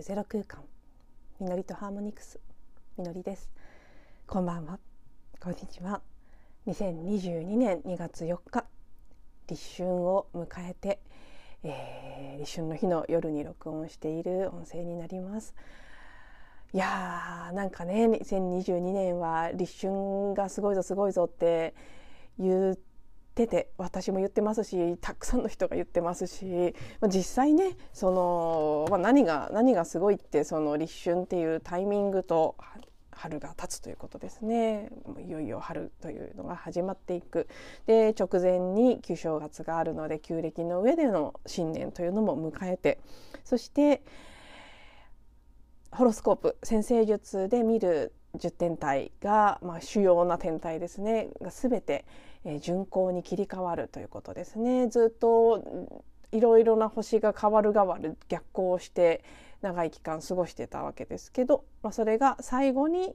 るゼロ空間。みのりとハーモニクス。みのりです。こんばんは。こんにちは。2022年2月4日立春を迎えて、えー、立春の日の夜に録音している音声になります。いやーなんかね2022年は立春がすごいぞすごいぞって言ってて私も言ってますしたくさんの人が言ってますし、まあ、実際ねその、まあ、何が何がすごいってその立春っていうタイミングと春が経つということですね。いよいよ春というのが始まっていく。で直前に旧正月があるので旧暦の上での新年というのも迎えてそしてホロスコープ先生術で見る10天体が、まあ、主要な天体ですねが全て、えー、巡行に切り替わるということですね。ずっといろいろな星が変わる変わる逆行して長い期間過ごしてたわけですけど、まあ、それが最後に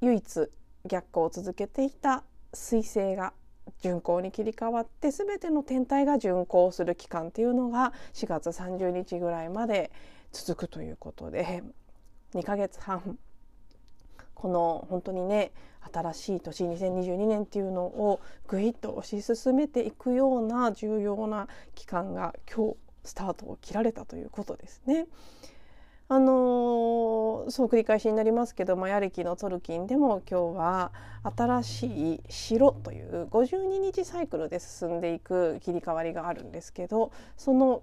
唯一逆行を続けていた彗星が巡行に切り替わって全ての天体が巡行する期間っていうのが4月30日ぐらいまで続くということで2ヶ月半この本当にね新しい年2022年っていうのをぐいっと推し進めていくような重要な期間が今日スタートを切られたということですね。あのー、そう繰り返しになりますけどマヤ暦のトルキンでも今日は新しい城という52日サイクルで進んでいく切り替わりがあるんですけどその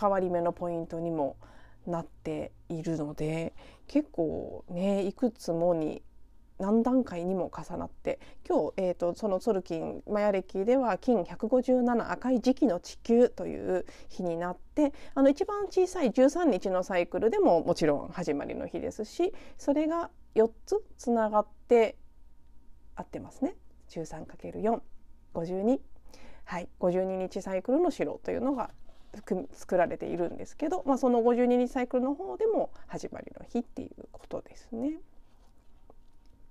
変わり目のポイントにもなっているので結構ねいくつもに何段階にも重なって今日、えーと、そのソルキンマヤ暦では金157赤い時期の地球という日になってあの一番小さい13日のサイクルでももちろん始まりの日ですしそれが4つつながって合ってますね。13×452 はい52日サイクルの城というのが作られているんですけど、まあ、その52日サイクルの方でも始まりの日っていうことですね。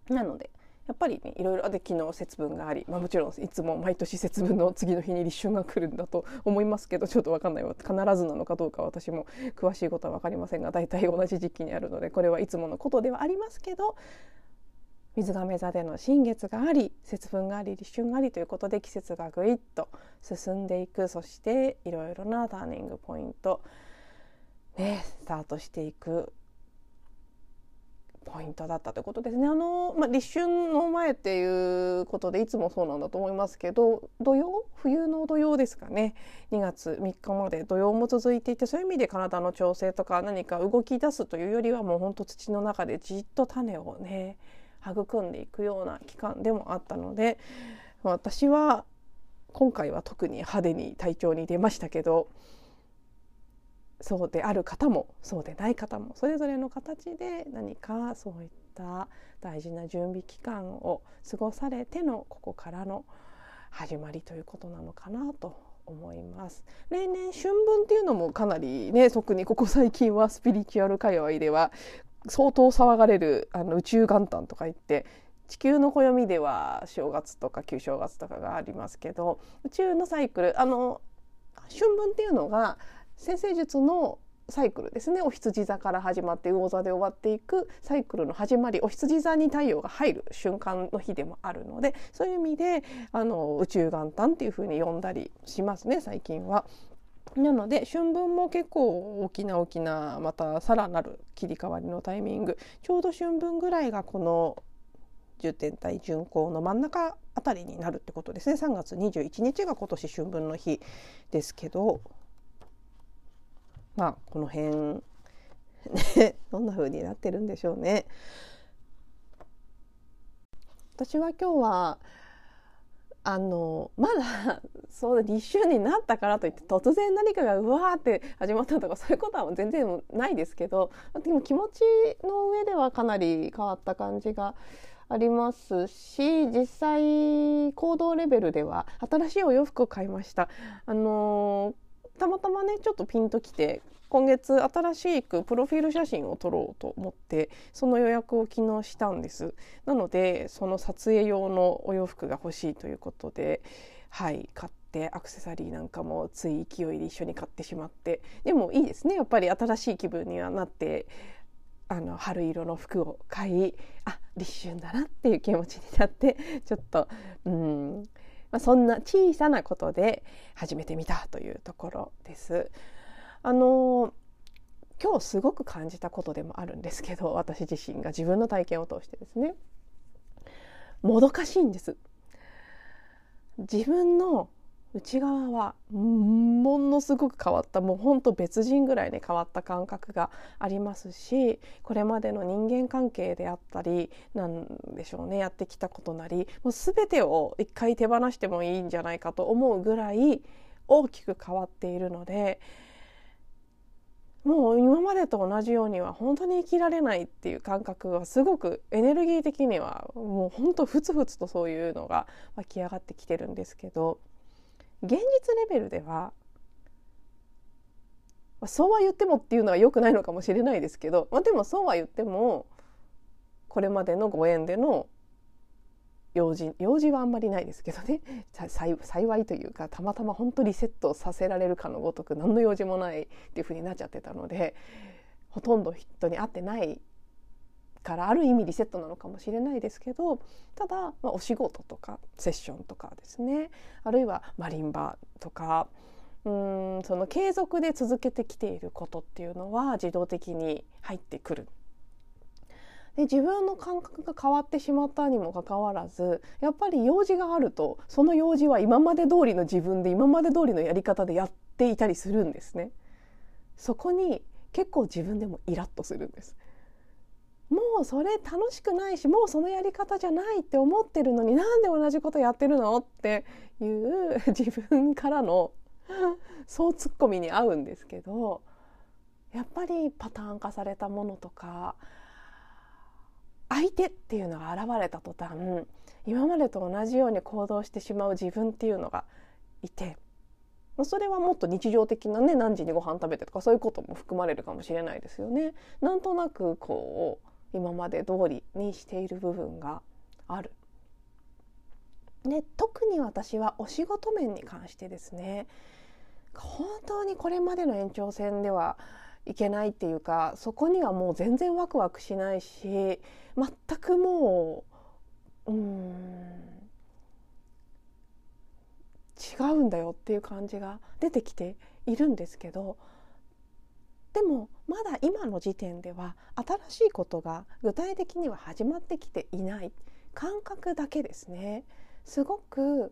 なのでやっぱりねいろいろで昨日節分があり、まあ、もちろんいつも毎年節分の次の日に立春が来るんだと思いますけどちょっと分かんないわ必ずなのかどうか私も詳しいことは分かりませんが大体同じ時期にあるのでこれはいつものことではありますけど水亀座での新月があり節分があり立春がありということで季節がぐいっと進んでいくそしていろいろなターニングポイント、ね、スタートしていくポイントだったということですね。あのまあ、立春の前っていうことでいつもそうなんだと思いますけど土曜？冬の土曜ですかね2月3日まで土曜も続いていてそういう意味で体の調整とか何か動き出すというよりはもうほんと土の中でじっと種をね育んでいくような期間でもあったので私は今回は特に派手に体調に出ましたけどそうである方もそうでない方もそれぞれの形で何かそういった大事な準備期間を過ごされてのここからの始まりということなのかなと思います。例年春分っていうのもかなりね特にここ最近はスピリチュアル界隈では相当騒がれるあの宇宙元旦とか言って地球の暦では正月とか旧正月とかがありますけど宇宙のサイクルあの春分っていうのが先生術のサイクルですねお羊座から始まって魚座で終わっていくサイクルの始まりお羊座に太陽が入る瞬間の日でもあるのでそういう意味であの宇宙元旦っていうふうに呼んだりしますね最近は。なので春分も結構大きな大きなまたさらなる切り替わりのタイミング。ちょうど春分ぐらいがこの10天体巡行の真ん中あたりになるってことですね。3月21日が今年春分の日ですけど。まあこの辺。ねどんな風になってるんでしょうね。私は今日はあのまだそう立春になったからといって突然何かがうわーって始まったとかそういうことは全然ないですけどでも気持ちの上ではかなり変わった感じがありますし実際行動レベルでは新しいお洋服を買いました。あのたまたまねちょっとピンときて今月新しくプロフィール写真を撮ろうと思ってその予約を昨日したんですなのでその撮影用のお洋服が欲しいということではい買ってアクセサリーなんかもつい勢いで一緒に買ってしまってでもいいですねやっぱり新しい気分にはなってあの春色の服を買いあ立春だなっていう気持ちになってちょっとうん、まあ、そんな小さなことで始めてみたというところです。あの今日すごく感じたことでもあるんですけど 私自身が自分の体験を通してですね。もどかしいんです。自分の内側はものすごく変わった。もうほんと別人ぐらいに変わった感覚がありますしこれまでの人間関係であったりなんでしょうねやってきたことなりもう全てを一回手放してもいいんじゃないかと思うぐらい大きく変わっているのでもう今までと同じようには本当に生きられないっていう感覚がすごくエネルギー的にはもう本当ふつふつとそういうのが湧き上がってきてるんですけど現実レベルではそうは言ってもっていうのは良くないのかもしれないですけど、まあ、でもそうは言ってもこれまでのご縁での用事用事はあんまりないですけどね。幸いというかたまたま本当リセットさせられるかのごとく何の用事もないっていうふうになっちゃってたのでほとんど人に会ってないからある意味リセットなのかもしれないですけどただ、まあ、お仕事とかセッションとかですね。あるいはマリンバとかうんその継続で続けてきていることっていうのは自動的に入ってくるで自分の感覚が変わってしまったにもかかわらずやっぱり用事があるとその用事は今まで通りの自分で今まで通りのやり方でやっていたりするんですね。そこに結構自分でもイラッとするんです。もうそれ楽しくないしもうそのやり方じゃないって思ってるのになんで同じことやってるのっていう自分からのそうツッコミに合うんですけどやっぱりパターン化されたものとか相手っていうのが現れた途端今までと同じように行動してしまう自分っていうのがいてそれはもっと日常的なね何時にご飯食べてとかそういうことも含まれるかもしれないですよね。なんとなくこう今まで通りにしている部分がある。で特に私はお仕事面に関してですね本当にこれまでの延長線ではいけないっていうかそこにはもう全然ワクワクしないし全くもううん違うんだよっていう感じが出てきているんですけどでもまだ今の時点では新しいことが具体的には始まってきていない感覚だけですね。すごく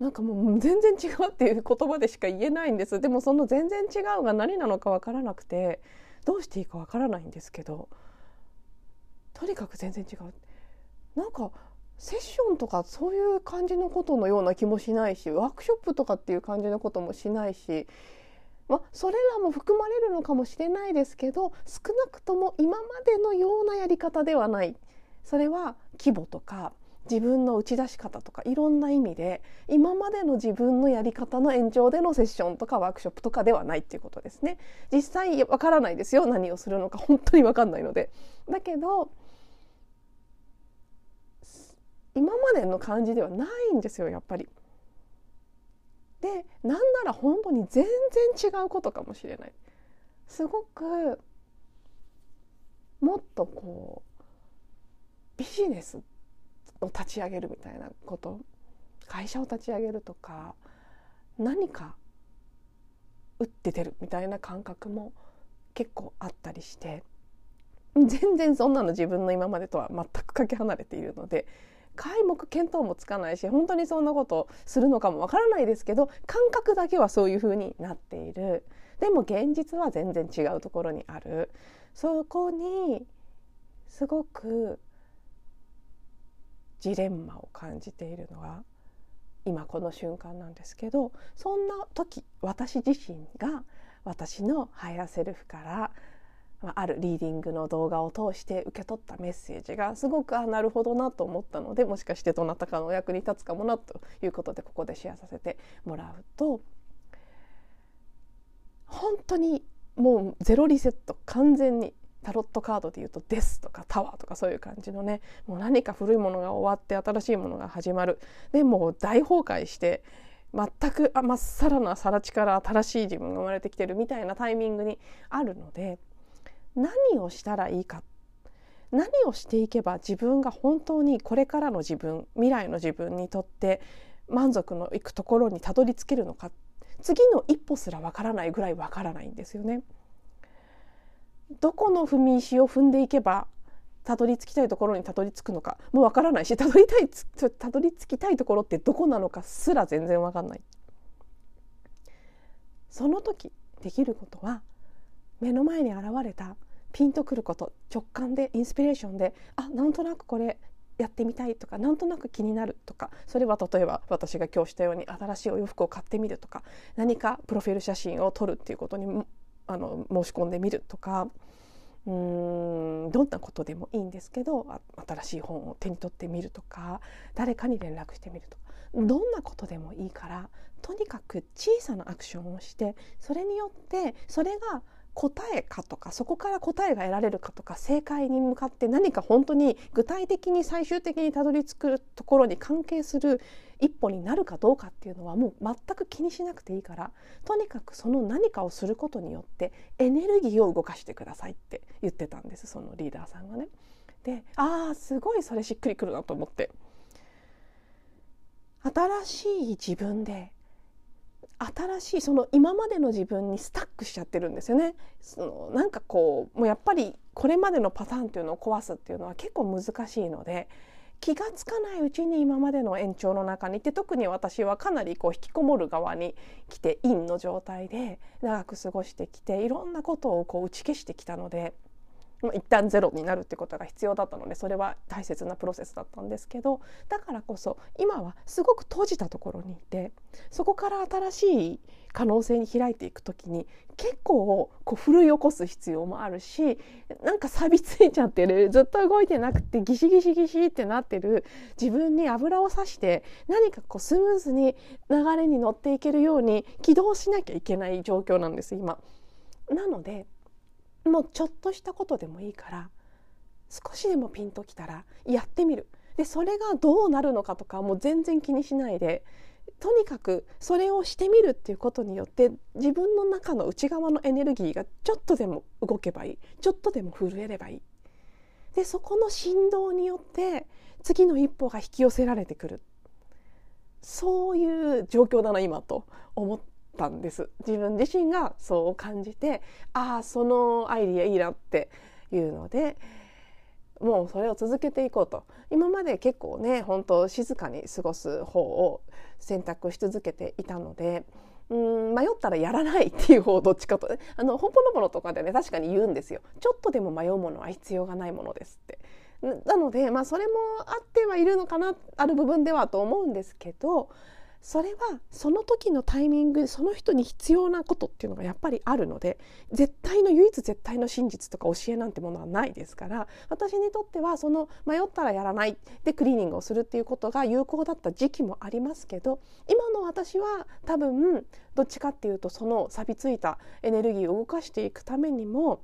なんかもう全然違うっていう言葉でしか言えないんです。でもその全然違うが何なのか分からなくてどうしていいか分からないんですけどとにかく全然違う。なんかセッションとかそういう感じのことのような気もしないしワークショップとかっていう感じのこともしないし、まあ、それらも含まれるのかもしれないですけど少なくとも今までのようなやり方ではない。それは規模とか自分の打ち出し方とかいろんな意味で今までの自分のやり方の延長でのセッションとかワークショップとかではないっていうことですね。実際わからないですよ何をするのか本当にわかんないので。だけど今までの感じではないんですよやっぱり。でなんなら本当に全然違うことかもしれない。すごくもっとこうビジネスっを立ち上げるみたいなこと。会社を立ち上げるとか何か打って出るみたいな感覚も結構あったりして全然そんなの自分の今までとは全くかけ離れているので皆目見当もつかないし本当にそんなことするのかもわからないですけど感覚だけはそういうふうになっている。でも現実は全然違うところにある。そこにすごくジレンマを感じているのが今この瞬間なんですけどそんな時私自身が私のハイヤセルフからあるリーディングの動画を通して受け取ったメッセージがすごくあなるほどなと思ったのでもしかしてどなたかのお役に立つかもなということでここでシェアさせてもらうと本当にもうゼロリセット完全にタロットカードで言うと「です」とか「タワー」とかそういう感じのねもう何か古いものが終わって新しいものが始まるでもう大崩壊して全くまっさらな更地から新しい自分が生まれてきてるみたいなタイミングにあるので何をしたらいいか何をしていけば自分が本当にこれからの自分未来の自分にとって満足のいくところにたどり着けるのか次の一歩すらわからないぐらいわからないんですよね。どこの踏み石を踏んでいけばたどり着きたいところにたどり着くのかもうわからないしたどりたいたどり着きたいところってどこなのかすら全然わかんない。その時できることは目の前に現れたピンとくること直感でインスピレーションであなんとなくこれやってみたいとかなんとなく気になるとかそれは例えば私が今日したように新しいお洋服を買ってみるとか何かプロフィール写真を撮るっていうことにあの申し込んでみるとかうーんどんなことでもいいんですけど新しい本を手に取ってみるとか誰かに連絡してみるとかどんなことでもいいからとにかく小さなアクションをしてそれによってそれが答えかとかそこから答えが得られるかとか正解に向かって何か本当に具体的に最終的にたどり着くところに関係する一歩になるかどうかっていうのはもう全く気にしなくていいからとにかくその何かをすることによってエネルギーを動かしてくださいって言ってたんですそのリーダーさんがね。でああすごいそれしっくりくるなと思って新しい自分で新しいその今までの自分にスタックしちゃってるんですよね。そのなんかこうもうやっぱりこれまでのパターンっていうのを壊すっていうのは結構難しいので気が付かないうちに今までの延長の中にいて特に私はかなりこう引きこもる側に来て陰の状態で長く過ごしてきていろんなことをこう打ち消してきたので一旦ゼロになるってことが必要だったのでそれは大切なプロセスだったんですけどだからこそ今はすごく閉じたところにいてそこから新しい可能性に開いていく時に結構こう奮い起こす必要もあるしなんか錆びついちゃってるずっと動いてなくてギシギシギシってなってる自分に油をさして何かこうスムーズに流れに乗っていけるように起動しなきゃいけない状況なんです今。なのでもうちょっとしたことでもいいから少しでもピンときたらやってみる。でそれがどうなるのかとかもう全然気にしないでとにかくそれをしてみるっていうことによって自分の中の内側のエネルギーがちょっとでも動けばいい。ちょっとでも震えればいい。でそこの振動によって次の一歩が引き寄せられてくる。そういう状況だな今と思っったんです。自分自身がそう感じてああそのアイディアいいなっていうのでもうそれを続けていこうと。今まで結構ね本当静かに過ごす方を選択し続けていたのでうん迷ったらやらないっていう方どっちかとあのほんぽのぼのとかでね確かに言うんですよ。ちょっとでも迷うものは必要がないものですって。なのでまあそれもあってはいるのかなある部分ではと思うんですけどそれはその時のタイミングその人に必要なことっていうのがやっぱりあるので絶対の唯一絶対の真実とか教えなんてものはないですから私にとってはその迷ったらやらないでクリーニングをするっていうことが有効だった時期もありますけど今の私は多分どっちかっていうとその錆びついたエネルギーを動かしていくためにも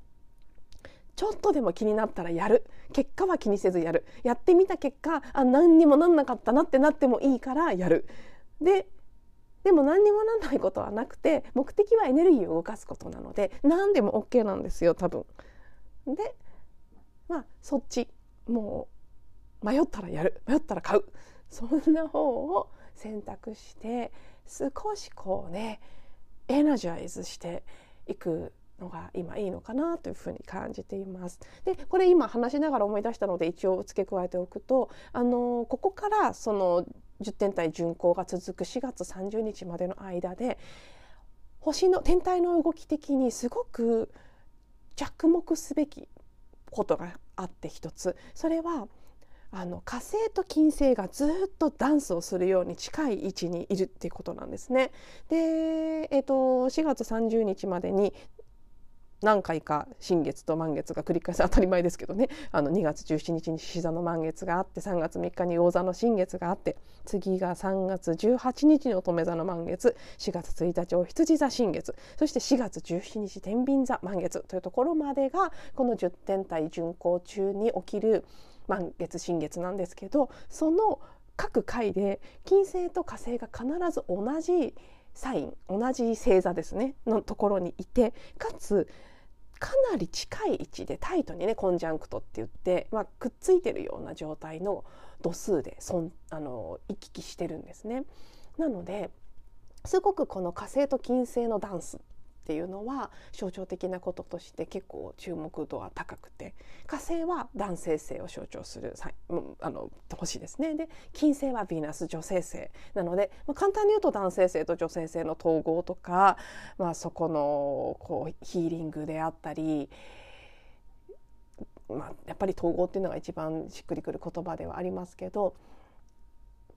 ちょっとでも気になったらやる。結果は気にせずやる。やってみた結果あ何にもなんなかったなってなってもいいからやる。ででも何にもなんないことはなくて目的はエネルギーを動かすことなので何でも OK なんですよ多分。でまあそっちもう迷ったらやる迷ったら買うそんな方を選択して少しこうねエナジャイズしていくのが今いいのかなというふうに感じています。でこれ今話しながら思い出したので一応付け加えておくとあのここからその10天体巡行が続く4月30日までの間で星の天体の動き的にすごく着目すべきことがあって一つそれはあの火星と金星がずっとダンスをするように近い位置にいるっていうことなんですね。で、えーと、4月30日までに何回か新月と満月が繰り返す。当たり前ですけどね。あの2月17日に獅子座の満月があって3月3日に魚座の新月があって次が3月18日に乙女座の満月4月1日お羊座新月そして4月17日天秤座満月というところまでがこの10天体巡行中に起きる満月新月なんですけどその各回で金星と火星が必ず同じサイン同じ星座ですねのところにいてかつかなり近い位置でタイトにねコンジャンクトって言って、まあ、くっついてるような状態の度数でそんあの行き来してるんですね。なのですごくこの火星と金星のダンスっていうのは象徴的なこととして結構注目度は高くて火星は男性性を象徴するあの星ですね。で金星はヴィーナス女性性なので、まあ、簡単に言うと男性性と女性性の統合とか、まあ、そこのこうヒーリングであったりまあ、やっぱり統合っていうのが一番しっくりくる言葉ではありますけど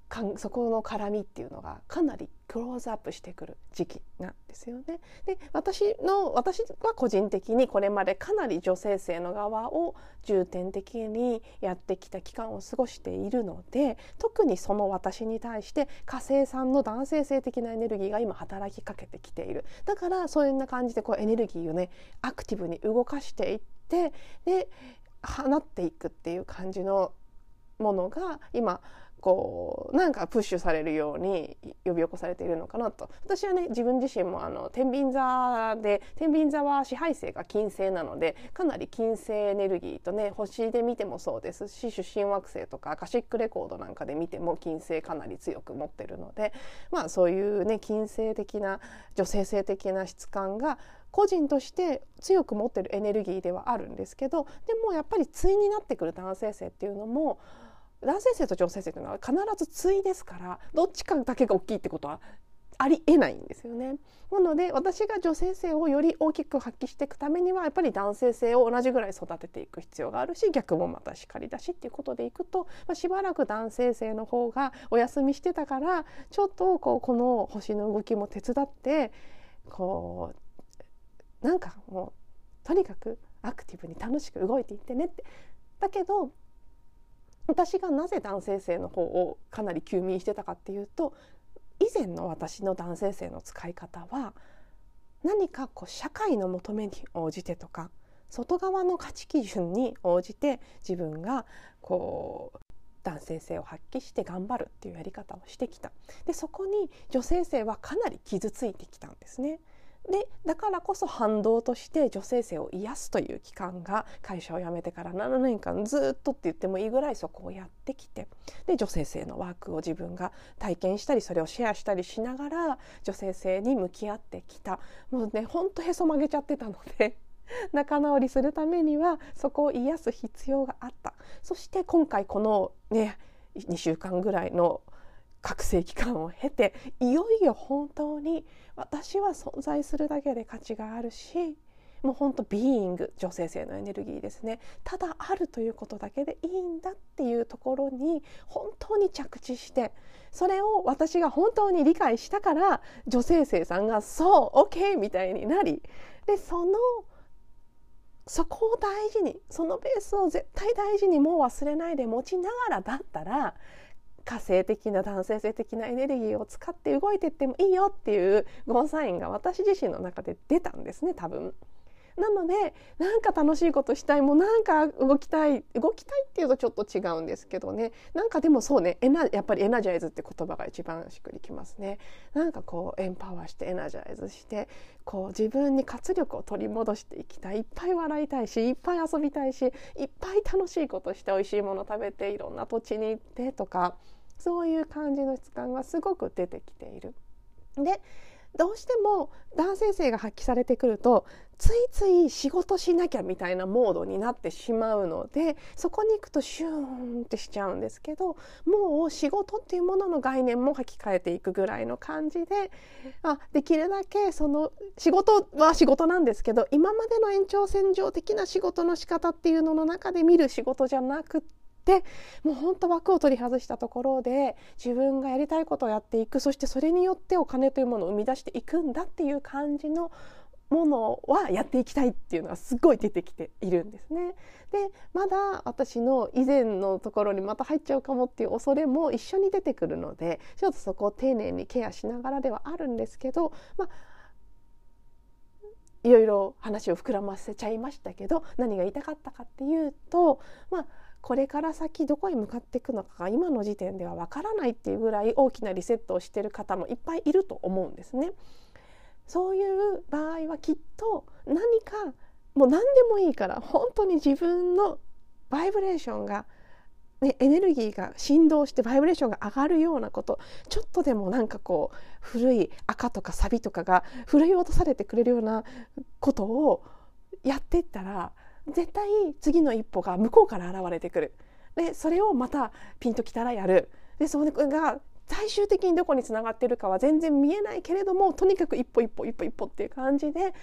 かんそこの絡みっていうのがかなりクローズアップしてくる時期なんですよね。で私の私は個人的にこれまでかなり女性性の側を重点的にやってきた期間を過ごしているので特にその私に対して火星さんの男性性的なエネルギーが今働きかけてきているだからそういうな感じでこうエネルギーをねアクティブに動かしていってで放っていくっていう感じのものが今こうなんかプッシュされるように呼び起こされているのかなと。私はね自分自身もあの天秤座で天秤座は支配性が金星なのでかなり金星エネルギーとね星で見てもそうですし出身惑星とかアカシックレコードなんかで見ても金星かなり強く持ってるのでまあそういうね金星的な女性性的な質感が個人として強く持ってるエネルギーではあるんですけどでもやっぱり対になってくる男性性っていうのも男性性と女性性というのは必ず対ですからどっちかだけが大きいってことはありえないんですよね。なので私が女性性をより大きく発揮していくためにはやっぱり男性性を同じぐらい育てていく必要があるし逆もまたしかりだしっていうことでいくと、まあ、しばらく男性性の方がお休みしてたからちょっとこうこの星の動きも手伝ってこうなんかもうとにかくアクティブに楽しく動いていってねって。だけど私がなぜ男性性の方をかなり休眠してたかっていうと以前の私の男性性の使い方は何かこう社会の求めに応じてとか外側の価値基準に応じて自分がこう男性性を発揮して頑張るっていうやり方をしてきたでそこに女性性はかなり傷ついてきたんですね。でだからこそ反動として女性性を癒すという期間が会社を辞めてから7年間ずっとって言ってもいいぐらいそこをやってきてで女性性のワークを自分が体験したりそれをシェアしたりしながら女性性に向き合ってきたもうねほんとへそ曲げちゃってたので。仲直りするためにはそこを癒す必要があったそして今回このね2週間ぐらいの覚醒期間を経ていよいよ本当に私は存在するだけで価値があるしもう本当ビーイング女性性のエネルギーですね。ただあるということだけでいいんだっていうところに本当に着地してそれを私が本当に理解したから女性性さんが「そう OK」みたいになりでそのそこを大事にそのベースを絶対大事にもう忘れないで持ちながらだったら火星的な男性性的なエネルギーを使って動いていってもいいよっていうゴーサインが私自身の中で出たんですね多分。なのでなんか楽しいことしたいもうなんか動きたい動きたいっていうとちょっと違うんですけどね。なんかでもそうねエナやっぱりエナジャイズって言葉が一番しっくりきますね。なんかこうエンパワーしてエナジャイズしてこう自分に活力を取り戻していきたい。いっぱい笑いたいしいっぱい遊びたいしいっぱい楽しいことして美味しいもの食べていろんな土地に行ってとか。そういう感じの質感がすごく出てきている。でどうしても男性性が発揮されてくるとついつい仕事しなきゃみたいなモードになってしまうのでそこに行くとシューンってしちゃうんですけどもう仕事っていうものの概念も書き換えていくぐらいの感じであできるだけその仕事は仕事なんですけど今までの延長線上的な仕事の仕方っていうのの中で見る仕事じゃなくてでもうほんと枠を取り外したところで自分がやりたいことをやっていくそしてそれによってお金というものを生み出していくんだっていう感じのものはやっていきたいっていうのがすごい出てきているんですね。でまだ私の以前のところにまた入っちゃうかもっていう恐れも一緒に出てくるのでちょっとそこを丁寧にケアしながらではあるんですけど、まあ、いろいろ話を膨らませちゃいましたけど何が言いたかったかっていうとまあこれから先どこへ向かっていくのかが今の時点ではわからないっていうぐらい大きなリセットをしている方もいっぱいいると思うんですね。そういう場合はきっと何かもう何でもいいから本当に自分のバイブレーションが、ね、エネルギーが振動してバイブレーションが上がるようなことちょっとでもなんかこう古い赤とかサビとかが奮い落とされてくれるようなことをやっていったら絶対次の一歩が向こうから現れてくる。でそれをまたピンときたらやる。でそれが最終的にどこにつながってるかは全然見えないけれどもとにかく一歩一歩一歩一歩っていう感じで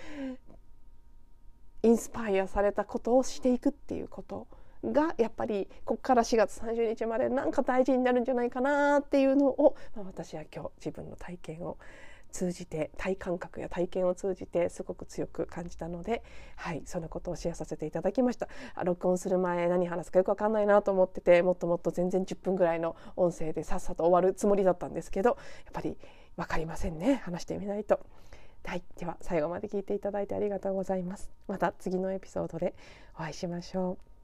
インスパイアされたことをしていくっていうことがやっぱりここから4月30日までなんか大事になるんじゃないかなっていうのを、まあ、私は今日自分の体験を通じて体感覚や体験を通じてすごく強く感じたので、はい、そのことをシェアさせていただきました録音する前何話すかよく分かんないなと思っててもっともっと全然10分ぐらいの音声でさっさと終わるつもりだったんですけどやっぱり分かりませんね話してみないと。はい、では最後まで聞いていただいてありがとうございます。また次のエピソードでお会いしましょう。